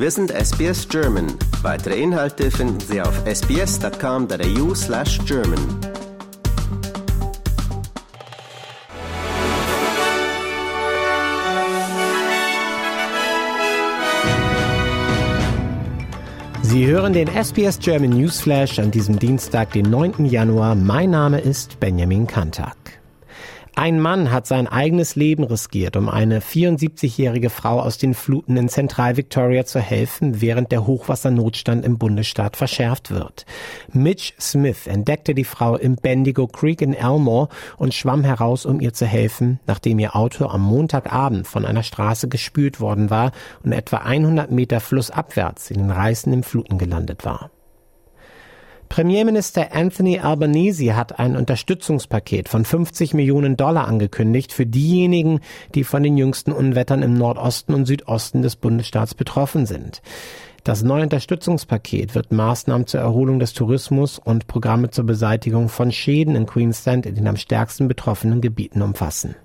Wir sind SBS German. Weitere Inhalte finden Sie auf sbs.com.au slash German. Sie hören den SBS German Newsflash an diesem Dienstag, den 9. Januar. Mein Name ist Benjamin Kantak. Ein Mann hat sein eigenes Leben riskiert, um eine 74-jährige Frau aus den Fluten in Zentral-Victoria zu helfen, während der Hochwassernotstand im Bundesstaat verschärft wird. Mitch Smith entdeckte die Frau im Bendigo Creek in Elmore und schwamm heraus, um ihr zu helfen, nachdem ihr Auto am Montagabend von einer Straße gespült worden war und etwa 100 Meter flussabwärts in den reißenden Fluten gelandet war. Premierminister Anthony Albanese hat ein Unterstützungspaket von 50 Millionen Dollar angekündigt für diejenigen, die von den jüngsten Unwettern im Nordosten und Südosten des Bundesstaats betroffen sind. Das neue Unterstützungspaket wird Maßnahmen zur Erholung des Tourismus und Programme zur Beseitigung von Schäden in Queensland in den am stärksten betroffenen Gebieten umfassen.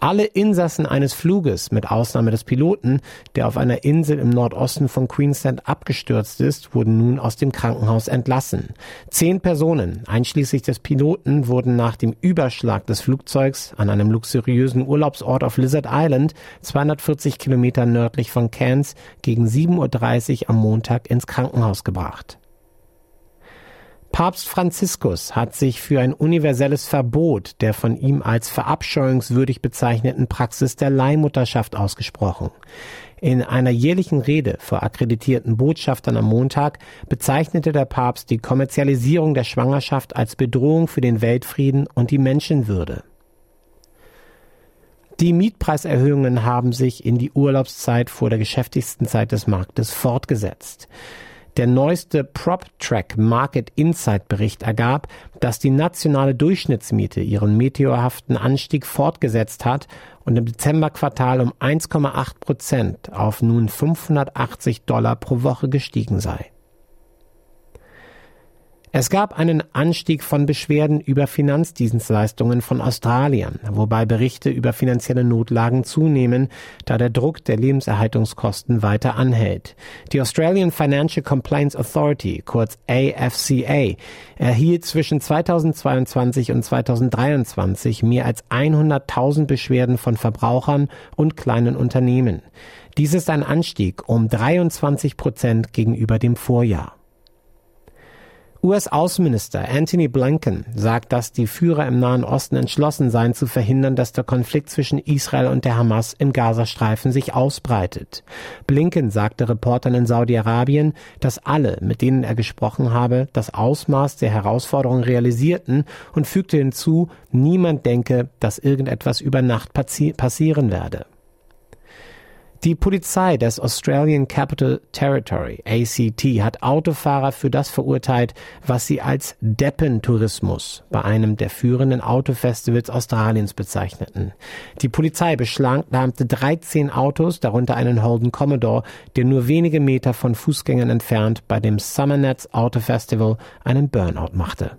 Alle Insassen eines Fluges, mit Ausnahme des Piloten, der auf einer Insel im Nordosten von Queensland abgestürzt ist, wurden nun aus dem Krankenhaus entlassen. Zehn Personen, einschließlich des Piloten, wurden nach dem Überschlag des Flugzeugs an einem luxuriösen Urlaubsort auf Lizard Island, 240 Kilometer nördlich von Cairns, gegen 7.30 Uhr am Montag ins Krankenhaus gebracht. Papst Franziskus hat sich für ein universelles Verbot der von ihm als verabscheuungswürdig bezeichneten Praxis der Leihmutterschaft ausgesprochen. In einer jährlichen Rede vor akkreditierten Botschaftern am Montag bezeichnete der Papst die Kommerzialisierung der Schwangerschaft als Bedrohung für den Weltfrieden und die Menschenwürde. Die Mietpreiserhöhungen haben sich in die Urlaubszeit vor der geschäftigsten Zeit des Marktes fortgesetzt. Der neueste PropTrack Market Insight Bericht ergab, dass die nationale Durchschnittsmiete ihren meteorhaften Anstieg fortgesetzt hat und im Dezemberquartal um 1,8 Prozent auf nun 580 Dollar pro Woche gestiegen sei. Es gab einen Anstieg von Beschwerden über Finanzdienstleistungen von Australien, wobei Berichte über finanzielle Notlagen zunehmen, da der Druck der Lebenserhaltungskosten weiter anhält. Die Australian Financial Complaints Authority, kurz AFCA, erhielt zwischen 2022 und 2023 mehr als 100.000 Beschwerden von Verbrauchern und kleinen Unternehmen. Dies ist ein Anstieg um 23 Prozent gegenüber dem Vorjahr. US-Außenminister Anthony Blinken sagt, dass die Führer im Nahen Osten entschlossen seien zu verhindern, dass der Konflikt zwischen Israel und der Hamas im Gazastreifen sich ausbreitet. Blinken sagte Reportern in Saudi-Arabien, dass alle, mit denen er gesprochen habe, das Ausmaß der Herausforderung realisierten und fügte hinzu, niemand denke, dass irgendetwas über Nacht passieren werde. Die Polizei des Australian Capital Territory, ACT, hat Autofahrer für das verurteilt, was sie als Deppentourismus bei einem der führenden Autofestivals Australiens bezeichneten. Die Polizei beschlagnahmte 13 Autos, darunter einen Holden Commodore, der nur wenige Meter von Fußgängern entfernt bei dem Summernets Auto Festival einen Burnout machte.